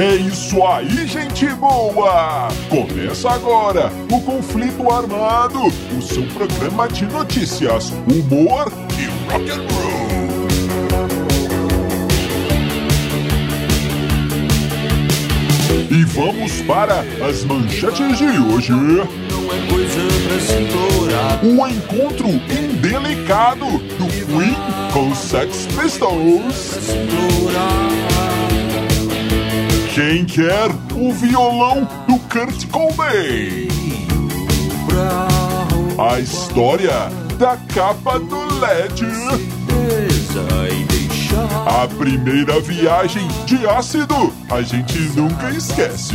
É isso aí, gente boa! Começa agora o Conflito Armado, o seu programa de notícias, humor e rock and roll. E vamos para as manchetes de hoje. O encontro indelicado do Queen com Sex Pistols. Quem quer o violão do Kurt Cobain? A história da capa do LED. A primeira viagem de ácido a gente nunca esquece.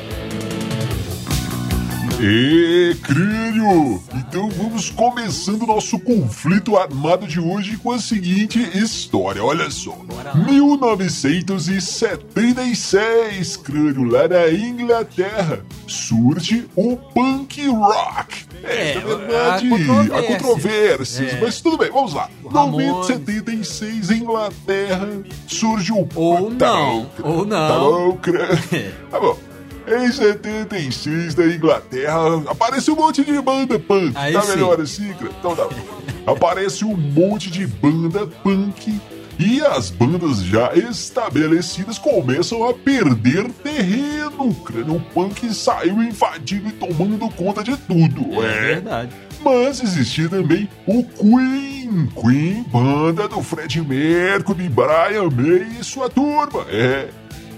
E crânio! Então vamos começando nosso conflito armado de hoje com a seguinte história. Olha só. 1976, crânio, lá na Inglaterra, surge o punk rock. É, É, na verdade, há há controvérsias, É. mas tudo bem, vamos lá. Ramones. 1976, Inglaterra, surge o Ou não, ou não. Tá bom, crânio. Tá bom. Em 76, na Inglaterra, aparece um monte de banda punk. Aí tá sim. melhor assim? Então tá bom. Aparece um monte de banda punk e as bandas já estabelecidas começam a perder terreno. O punk saiu invadindo e tomando conta de tudo. É verdade. Mas existia também o Queen. Queen, banda do Fred Mercury, Brian May e sua turma. É.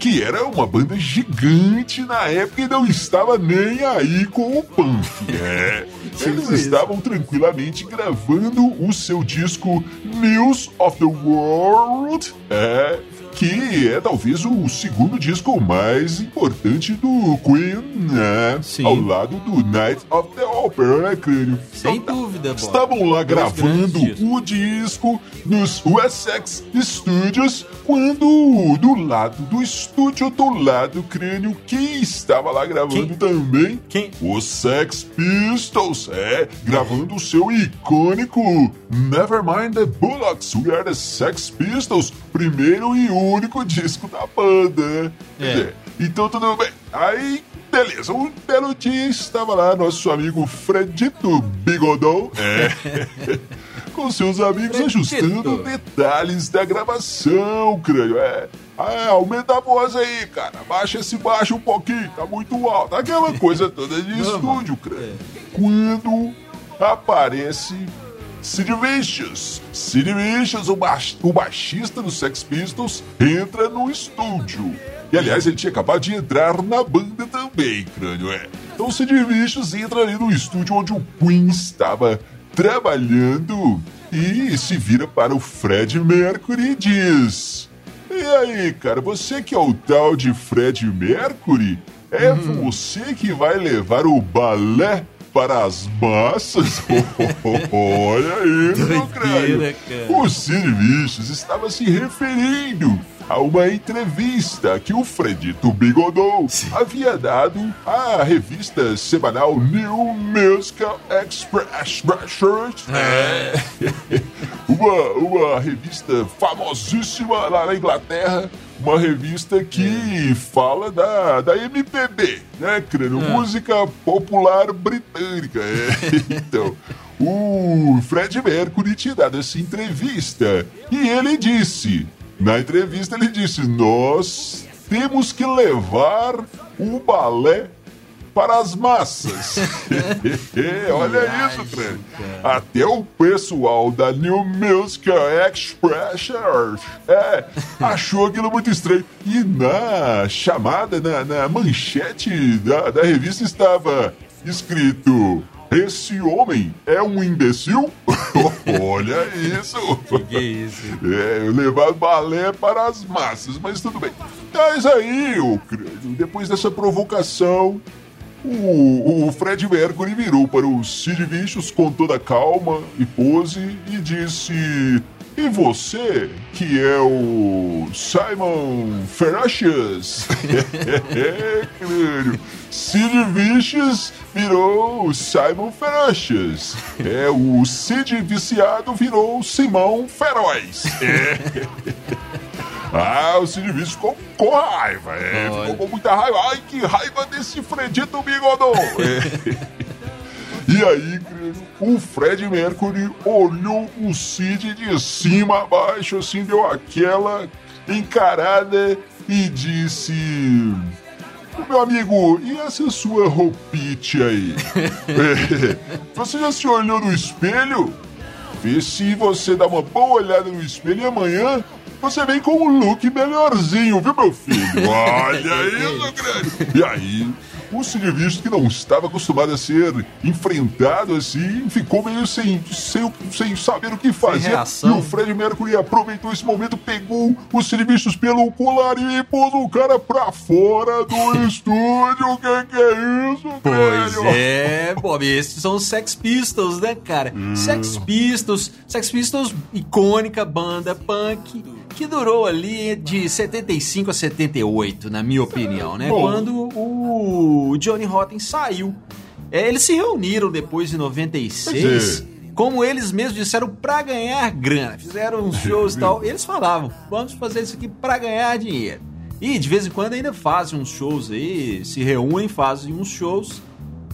Que era uma banda gigante na época e não estava nem aí com o punk. É. Eles estavam tranquilamente gravando o seu disco News of the World. É. Que é talvez o segundo disco mais importante do Queen, né? Sim. Ao lado do Night of the Opera, né, Crânio? Sem Então, dúvida, Bob. Estavam lá Dois gravando o disco nos Wessex Studios, quando do lado do estúdio do lado crânio, quem estava lá gravando Quem? também? Quem? Os Sex Pistols, é, gravando o seu icônico Nevermind the Bullocks, We Are the Sex Pistols, primeiro e único disco da banda. Quer É. dizer, Então tudo bem. Aí, beleza, um belo dia estava lá nosso amigo Fredito Bigodon, é, com seus amigos Fredito. ajustando detalhes da gravação, crânio. É, ah, aumenta a voz aí, cara. Baixa esse baixo um pouquinho, tá muito alto. Aquela coisa toda de estúdio, crânio. Quando aparece Sid Vicious. Sid Vicious, o, baix- o baixista do Sex Pistols, entra no estúdio. E aliás, ele tinha acabado de entrar na banda também, crânio, é. Então o Sid Vicious entra ali no estúdio onde o Queen estava trabalhando e se vira para o Fred Mercury e diz: E aí, cara, você que é o tal de Fred Mercury, é você que vai levar o balé para as massas? Olha isso, Doideira, cara. O Vicious estava se referindo a uma entrevista que o Fredito Bigodon havia dado à revista semanal New Musical Express. É. uma, uma revista famosíssima lá na Inglaterra. Uma revista que fala da, da MPB, né, crânio? Música popular britânica. É. Então, o Fred Mercury tinha dado essa entrevista e ele disse: na entrevista, ele disse: Nós temos que levar o balé para as massas. Olha isso, Fred. Até o pessoal da New Musical Expression é, achou aquilo muito estranho. E na chamada, na, na manchete da, da revista estava escrito. Esse homem é um imbecil? Olha isso! Que é isso? É, levar balé para as massas, mas tudo bem. Mas aí, crânio, depois dessa provocação, o, o Fred Mercury virou para o Sid Vicious com toda calma e pose e disse: E você, que é o Simon Ferocious? é, crânio. Sid Vicious virou Simon Ferocious. É, o Sid viciado virou Simão Feroz. É. Ah, o Sid Vicious ficou com raiva, é, ficou com muita raiva. Ai, que raiva desse Fredito Bigodon! E aí, o Fred Mercury olhou o Sid de cima a baixo, assim, deu aquela encarada e disse: Meu amigo, e essa sua roupite aí? Você já se olhou no espelho? Vê se você dá uma boa olhada no espelho e amanhã você vem com um look melhorzinho, viu, meu filho? Olha isso, grande! E aí, o Silvio, que não estava acostumado a ser enfrentado assim, ficou meio sem, sem, sem saber o que fazer. E o Fred Mercury aproveitou esse momento, pegou o Silvio pelo colar e pôs o cara pra fora do estúdio. O que, que é isso, Pois é, Bob, esses são os Sex Pistols, né, cara? Hum. Sex Pistols, Sex Pistols, icônica banda punk que durou ali de 75 a 78, na minha opinião, né? Bom. Quando o Johnny Rotten saiu. É, eles se reuniram depois de 96. É. Como eles mesmos disseram, para ganhar grana. Fizeram uns shows e tal. Eles falavam, vamos fazer isso aqui para ganhar dinheiro. E de vez em quando ainda fazem uns shows aí, se reúnem, fazem uns shows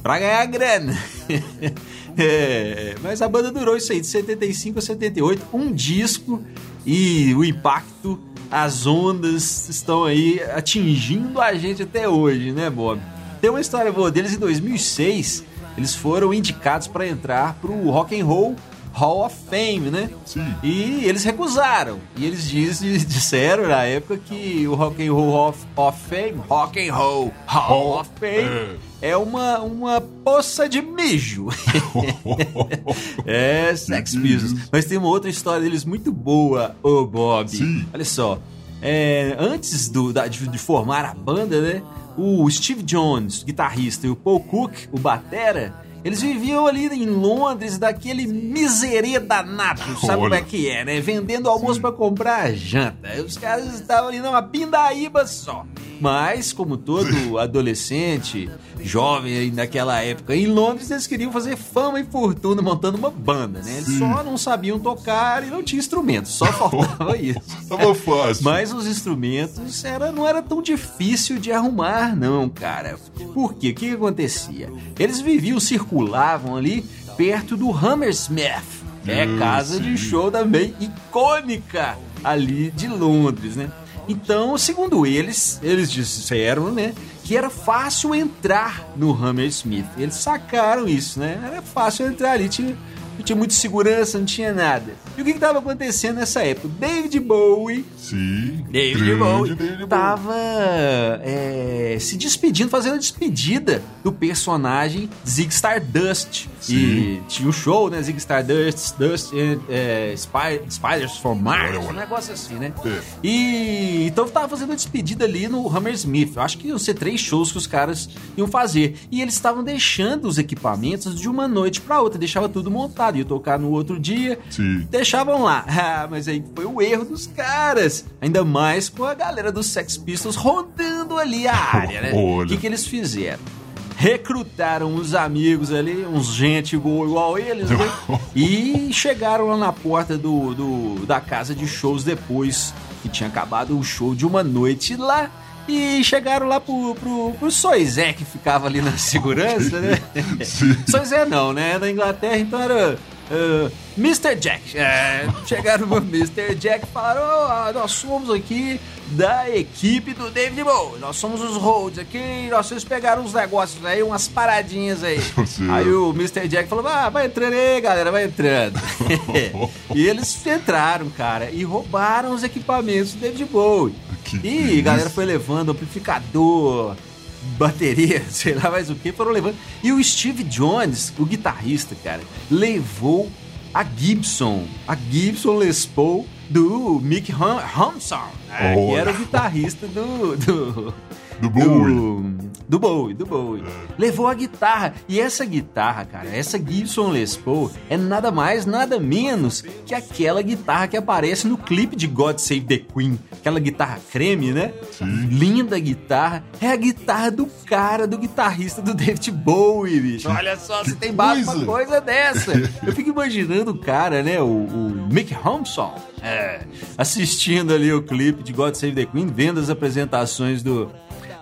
para ganhar grana. é, mas a banda durou isso aí, de 75 a 78, um disco e o impacto, as ondas estão aí atingindo a gente até hoje, né, Bob? Tem uma história boa deles em 2006, eles foram indicados para entrar pro Rock and Roll Hall of Fame, né? Sim. E eles recusaram. E eles diz, disseram na época que o Rock and Roll Hall of Fame, Rock and Roll Hall of Fame, é, uma, uma poça de mijo. é, Sex Pistols. Mas tem uma outra história deles muito boa, ô Bob. Sim. Olha só. É, antes do, da, de, de formar a banda, né? O Steve Jones, guitarrista, e o Paul Cook, o batera, eles viviam ali em Londres, daquele miserê danado, sabe como é que é, né? Vendendo almoço para comprar janta. Os caras estavam ali numa pindaíba só. Mas, como todo adolescente, jovem naquela época, em Londres eles queriam fazer fama e fortuna montando uma banda, né? Eles Sim. só não sabiam tocar e não tinha instrumentos, só faltava isso. Tava fácil. Mas os instrumentos era, não era tão difícil de arrumar, não, cara. Por quê? O que, que acontecia? Eles viviam, circulavam ali perto do Hammersmith, é casa de show também icônica ali de Londres, né? Então, segundo eles, eles disseram, né, que era fácil entrar no Hammersmith. Eles sacaram isso, né? Era fácil entrar ali, tinha não tinha muita segurança, não tinha nada. E o que estava acontecendo nessa época? David Bowie. Sim. David Bowie estava é, se despedindo, fazendo a despedida do personagem Zig Stardust. Sim. E tinha o um show, né? Zig Stardust, Dust, é, Spiders from Mars, um negócio assim, né? É. E então estava fazendo a despedida ali no Hammersmith. Eu acho que iam ser três shows que os caras iam fazer. E eles estavam deixando os equipamentos de uma noite para outra, deixava tudo montado ia tocar no outro dia. Sim. Deixavam lá. Ah, mas aí foi o erro dos caras. Ainda mais com a galera dos Sex Pistols rodando ali a área, né? O que, que eles fizeram? recrutaram uns amigos ali, uns gente boa igual eles, né? e chegaram lá na porta do, do, da casa de shows depois que tinha acabado o show de uma noite lá. E chegaram lá pro, pro, pro Soizé, que ficava ali na segurança, né? Soizé não, né? Da Inglaterra, então era uh, Mr. Jack. É, chegaram pro Mr. Jack e falaram: oh, nós somos aqui da equipe do David Bowie. Nós somos os Rhodes aqui. Nós vocês pegaram uns negócios aí, umas paradinhas aí. Sim. Aí o Mr. Jack falou: ah, vai entrando aí, galera, vai entrando. e eles entraram, cara, e roubaram os equipamentos do David Bowie. Que e a galera foi levando amplificador, bateria, sei lá mais o que, foram levando. E o Steve Jones, o guitarrista, cara, levou a Gibson, a Gibson Les Paul do Mick Hampson, né, que era o guitarrista do, do do Bowie. Do, do Bowie, do Bowie. É. Levou a guitarra. E essa guitarra, cara, essa Gibson Les Paul é nada mais, nada menos que aquela guitarra que aparece no clipe de God Save the Queen. Aquela guitarra creme, né? Sim. Linda guitarra. É a guitarra do cara, do guitarrista do David Bowie, bicho. Olha só, você tem base uma coisa dessa. Eu fico imaginando o cara, né? O, o Mick Hampson. É, assistindo ali o clipe de God Save the Queen, vendo as apresentações do,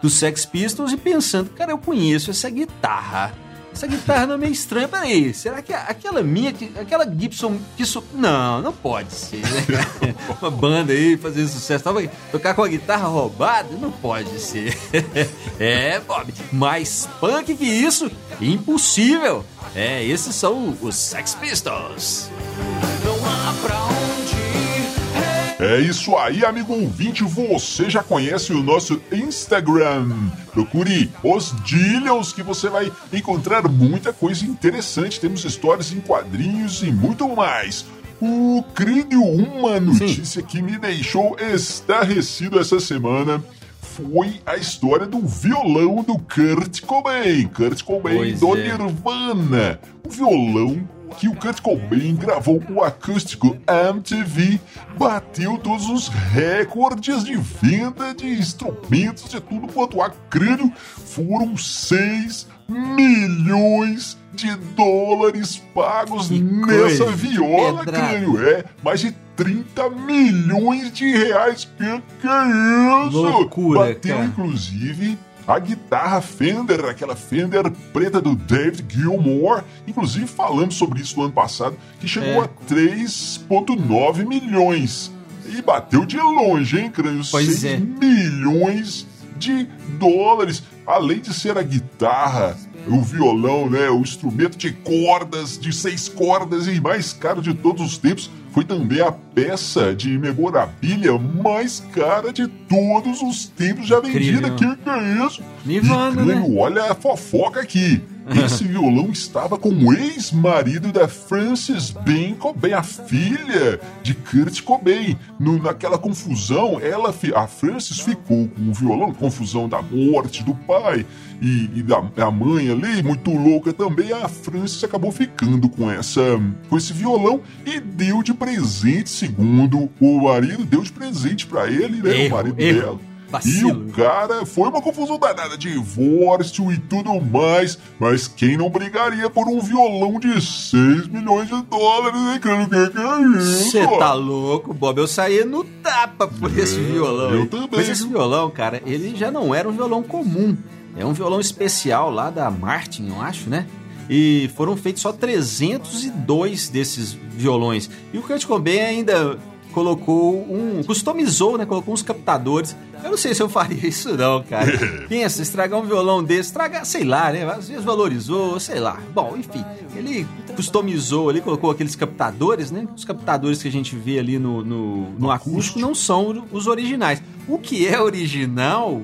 dos Sex Pistols e pensando, cara, eu conheço essa guitarra. Essa guitarra não é meio estranha. Peraí, será que aquela minha, aquela Gibson que isso. Não, não pode ser, né? Uma banda aí fazendo sucesso. Tava tocar com a guitarra roubada? Não pode ser. é, Bob. Mais punk que isso? Impossível. É, esses são os Sex Pistols. Não há pra é isso aí, amigo ouvinte. Você já conhece o nosso Instagram. Procure os Dillions que você vai encontrar muita coisa interessante. Temos histórias em quadrinhos e muito mais. O crânio, uma notícia Sim. que me deixou estarrecido essa semana foi a história do violão do Kurt Cobain. Kurt Cobain pois do é. Nirvana. O violão que o Kurt Cobain gravou o acústico MTV, bateu todos os recordes de venda de instrumentos de tudo quanto há crânio. Foram 6 milhões de dólares pagos que nessa viola, crânio. É, mais de 30 milhões de reais. Que que é isso? Loucura, Bateu, cara. inclusive, a guitarra Fender, aquela Fender preta do David Gilmour. Inclusive falamos sobre isso no ano passado, que chegou é. a 3,9 milhões. E bateu de longe, hein, Crânio? Pois 6 é. milhões de dólares. Além de ser a guitarra, o violão, né? O instrumento de cordas, de seis cordas e mais caro de todos os tempos foi também a peça de memorabilia mais cara de todos os tempos já vendida. Que que é isso? Nirvana, né? Olha a fofoca aqui. Esse violão estava com o ex-marido da Frances Ben Cobain, a filha de Kurt Cobain. No, naquela confusão, ela, a Frances ficou com o violão, confusão da morte do pai e, e da a mãe ali, muito louca também. A Frances acabou ficando com essa, com esse violão e deu de presente, segundo o marido, deu de presente para ele, né? Erro, o marido erro. dela. Vacilo. E o cara foi uma confusão danada, divórcio e tudo mais. Mas quem não brigaria por um violão de 6 milhões de dólares, hein, cara? O que, que é isso? Você tá louco, Bob? Eu saía no tapa por é, esse violão. Eu também. Mas esse violão, cara, ele já não era um violão comum. É um violão especial lá da Martin, eu acho, né? e foram feitos só 302 desses violões. E o Kurt Cobain ainda colocou um. customizou, né? Colocou uns captadores. Eu não sei se eu faria isso, não, cara. Pensa, estragar um violão desse, estragar, sei lá, né? Às vezes valorizou, sei lá. Bom, enfim, ele customizou ali, colocou aqueles captadores, né? Os captadores que a gente vê ali no, no, no acústico não são os originais. O que é original,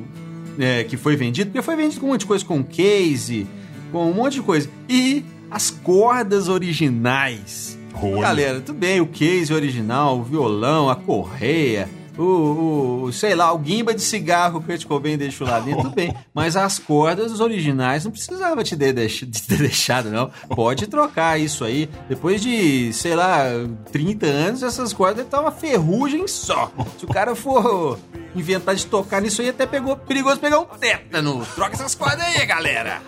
é, que foi vendido, porque foi vendido com um monte de coisa, com case com um monte de coisa. E as cordas originais. Olha. Galera, tudo bem, o case original, o violão, a correia, o, o, sei lá, o guimba de cigarro que o Kurt Cobain deixou lá dentro, tudo bem. Mas as cordas originais não precisava te ter, de ter deixado, não. Pode trocar isso aí. Depois de, sei lá, 30 anos, essas cordas estão uma ferrugem só. Se o cara for inventar de tocar nisso aí, até pegou perigoso pegar um tétano. Troca essas cordas aí, galera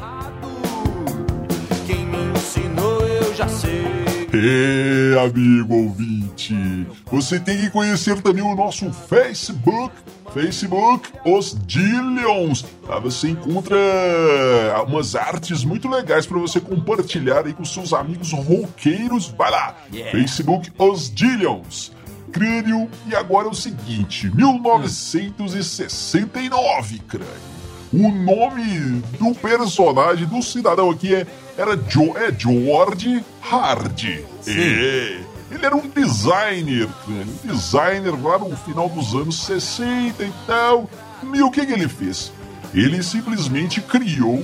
já sei. É, amigo ouvinte, você tem que conhecer também o nosso Facebook, Facebook Os Dillions. Lá você encontra umas artes muito legais para você compartilhar aí com seus amigos roqueiros. Vai lá, yeah. Facebook Os Dillions. Crânio, e agora é o seguinte, 1969, Crânio. O nome do personagem, do cidadão aqui é, era jo, é George Hardy. É. Ele era um designer, um designer lá no final dos anos 60 e tal. E o que, que ele fez? Ele simplesmente criou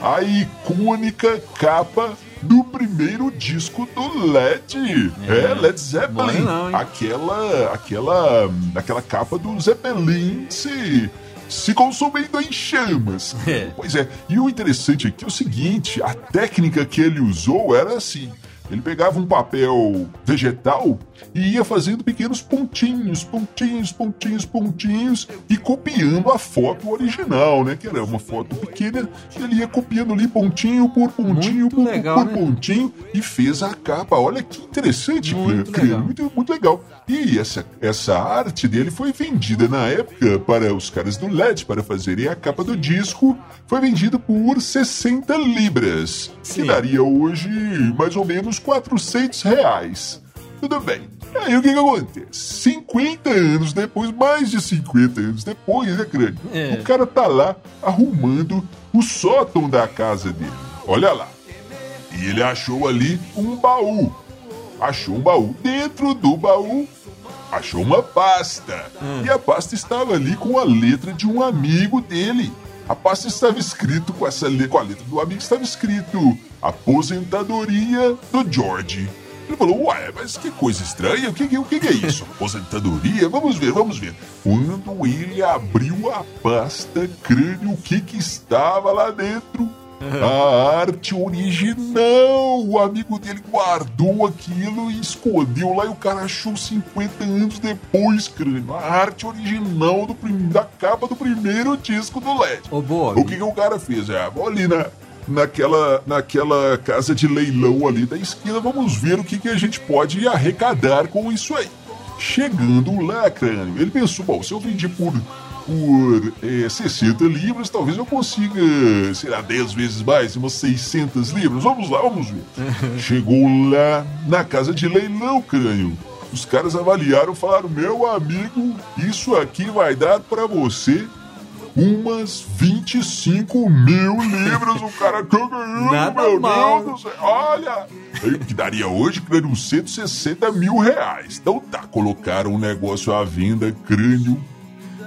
a icônica capa do primeiro disco do LED. É, é Led Zeppelin. Não, aquela, aquela, aquela capa do Zeppelin se se consumindo em chamas. É. Pois é, e o interessante aqui é o seguinte: a técnica que ele usou era assim. Ele pegava um papel vegetal e ia fazendo pequenos pontinhos, pontinhos, pontinhos, pontinhos e copiando a foto original, né? Que era uma foto pequena, e ele ia copiando ali pontinho por pontinho por, legal, por né? pontinho e fez a capa. Olha que interessante, muito, legal. muito, muito legal. E essa, essa arte dele foi vendida na época para os caras do LED para fazerem a capa do disco. Foi vendida por 60 libras, Sim. que daria hoje mais ou menos 400 reais. Tudo bem. Aí o que, que acontece? 50 anos depois, mais de 50 anos depois, né, crânio? É. O cara tá lá arrumando o sótão da casa dele. Olha lá. E ele achou ali um baú. Achou um baú. Dentro do baú, achou uma pasta. Hum. E a pasta estava ali com a letra de um amigo dele. A pasta estava escrito com essa com a letra do amigo estava escrito aposentadoria do George. Ele falou, ué, mas que coisa estranha, o que, o que é isso? Aposentadoria? Vamos ver, vamos ver. Quando ele abriu a pasta crânio, o que que estava lá dentro? A arte original! O amigo dele guardou aquilo e escondeu lá e o cara achou 50 anos depois, crânio. A arte original do prim... da capa do primeiro disco do LED. Oh, o que, que o cara fez? É, vou ali naquela, naquela casa de leilão ali da esquina, vamos ver o que, que a gente pode arrecadar com isso aí. Chegando lá, crânio, ele pensou: bom, se eu vendi por, por é, 60 libras, talvez eu consiga, sei lá, 10 vezes mais, umas 600 libras. Vamos lá, vamos ver. Chegou lá na casa de leilão, crânio. Os caras avaliaram falaram: meu amigo, isso aqui vai dar para você umas 25 mil libras o cara ganhou, Nada meu mal. Deus do céu. Olha, que daria hoje, crânio, 160 mil reais. Então tá, colocaram o um negócio à venda, crânio,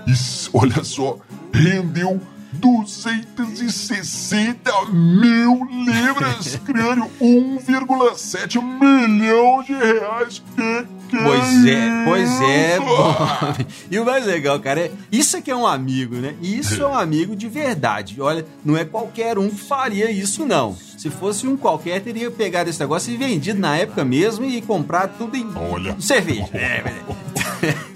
e olha só, rendeu 260 mil libras, crânio, 1,7 milhão de reais. Que Pois é, pois é, Bob. E o mais legal, cara, é isso aqui é um amigo, né? Isso é um amigo de verdade. Olha, não é qualquer um que faria isso, não. Se fosse um qualquer, teria pegado esse negócio e vendido na época mesmo e comprado tudo em Olha. cerveja. É,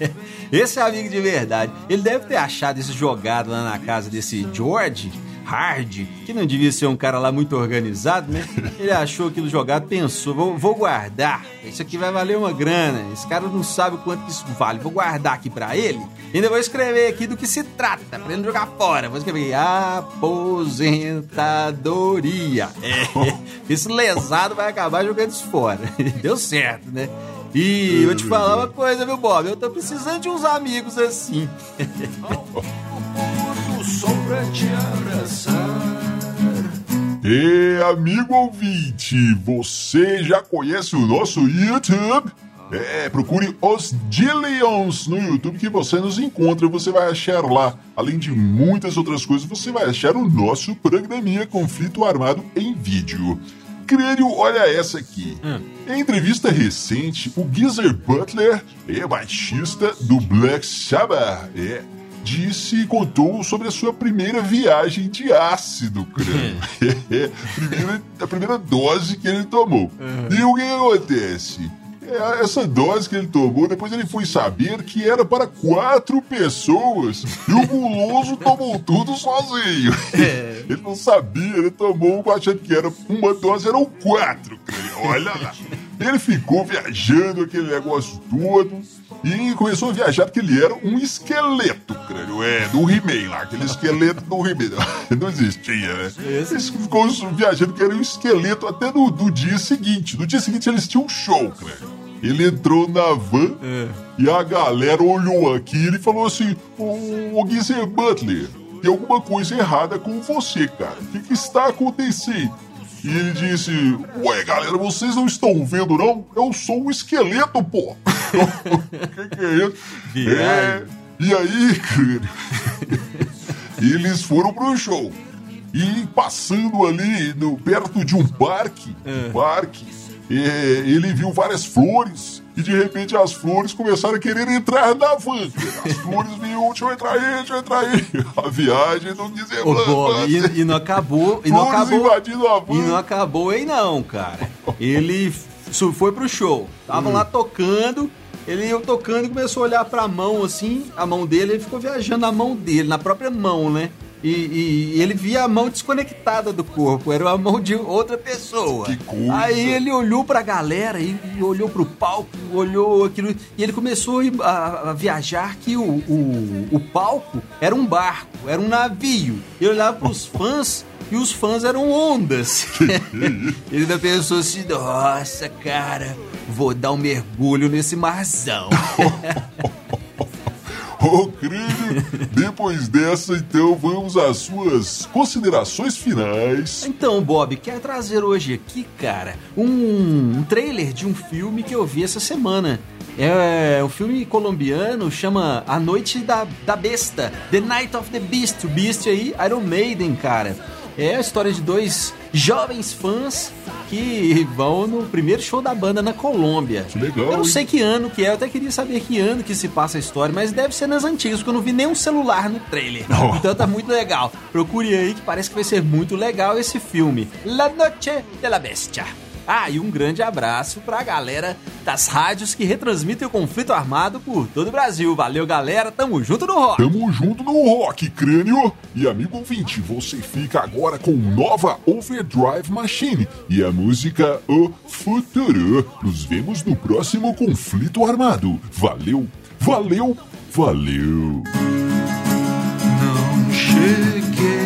é. Esse é amigo de verdade. Ele deve ter achado esse jogado lá na casa desse George Hard, que não devia ser um cara lá muito organizado, né? Ele achou aquilo jogado, pensou, vou, vou guardar, isso aqui vai valer uma grana, esse cara não sabe quanto isso vale, vou guardar aqui para ele, e ainda vou escrever aqui do que se trata, pra ele não jogar fora, vou escrever aposentadoria. É, esse lesado vai acabar jogando isso fora. Deu certo, né? E vou te falar uma coisa, meu Bob, eu tô precisando de uns amigos assim. Sol pra te abraçar. E amigo ouvinte, você já conhece o nosso YouTube? É, procure os Dillions no YouTube que você nos encontra, você vai achar lá. Além de muitas outras coisas, você vai achar o nosso programinha Conflito Armado em vídeo. Crânio, olha essa aqui. Hum. Em entrevista recente, o Geezer Butler é baixista do Black Sabbath. É, disse e contou sobre a sua primeira viagem de ácido, crânio. primeira, a primeira dose que ele tomou. Uhum. E o que acontece? É, essa dose que ele tomou, depois ele foi saber que era para quatro pessoas e o guloso tomou tudo sozinho. É. Ele não sabia, ele tomou achando que era uma dose, eram quatro, olha lá. Ele ficou viajando aquele negócio todo e começou a viajar porque ele era um esqueleto, crânio. É, do He-Man lá, aquele esqueleto do He-Man. Não existia, né? Ele ficou viajando que era um esqueleto até no, do dia seguinte. No dia seguinte eles tinham um show, crânio. Ele entrou na van é. e a galera olhou aqui e falou assim: Ô, ô Butler, tem alguma coisa errada com você, cara. O que, que está acontecendo? E ele disse: Ué, galera, vocês não estão vendo, não? Eu sou um esqueleto, pô! O que, que, é isso? É, e aí, eles foram pro show. E passando ali no, perto de um parque, um parque, é, ele viu várias flores e de repente as flores começaram a querer entrar na van. As flores vinham, deixa eu entrar aí, deixa eu entrar aí. A viagem não Ô, Bob, e, e, não acabou. E não acabou, invadindo a van. E não acabou aí, não, cara. Ele foi pro show. Tava hum. lá tocando. Ele ia tocando e começou a olhar pra mão assim, a mão dele, ele ficou viajando na mão dele, na própria mão, né? E, e, e, ele via a mão desconectada do corpo, era a mão de outra pessoa. Que coisa. Aí ele olhou pra galera e, e olhou pro palco, olhou aquilo, e ele começou a, a viajar que o, o, o, palco era um barco, era um navio. Ele olhava pros fãs e os fãs eram ondas. ele ainda pensou assim: nossa, cara, vou dar um mergulho nesse marzão. Ô, crânio, depois dessa, então, vamos às suas considerações finais. Então, Bob, quero trazer hoje aqui, cara, um, trailer de um filme que eu vi essa semana. É um filme colombiano, chama A Noite da, da Besta, The Night of the Beast. O Beast aí, Iron Maiden, cara. É a história de dois jovens fãs que vão no primeiro show da banda na Colômbia. Que legal. Eu não sei que ano que é, eu até queria saber que ano que se passa a história, mas deve ser nas antigas, porque eu não vi nenhum celular no trailer. Oh. Então tá muito legal. Procure aí que parece que vai ser muito legal esse filme. La Noche de la Bestia. Ah, e um grande abraço pra galera das rádios que retransmitem o conflito armado por todo o Brasil. Valeu, galera. Tamo junto no rock. Tamo junto no rock, crânio. E amigo ouvinte, você fica agora com nova Overdrive Machine e a música O Futuro. Nos vemos no próximo conflito armado. Valeu, valeu, valeu. Não cheguei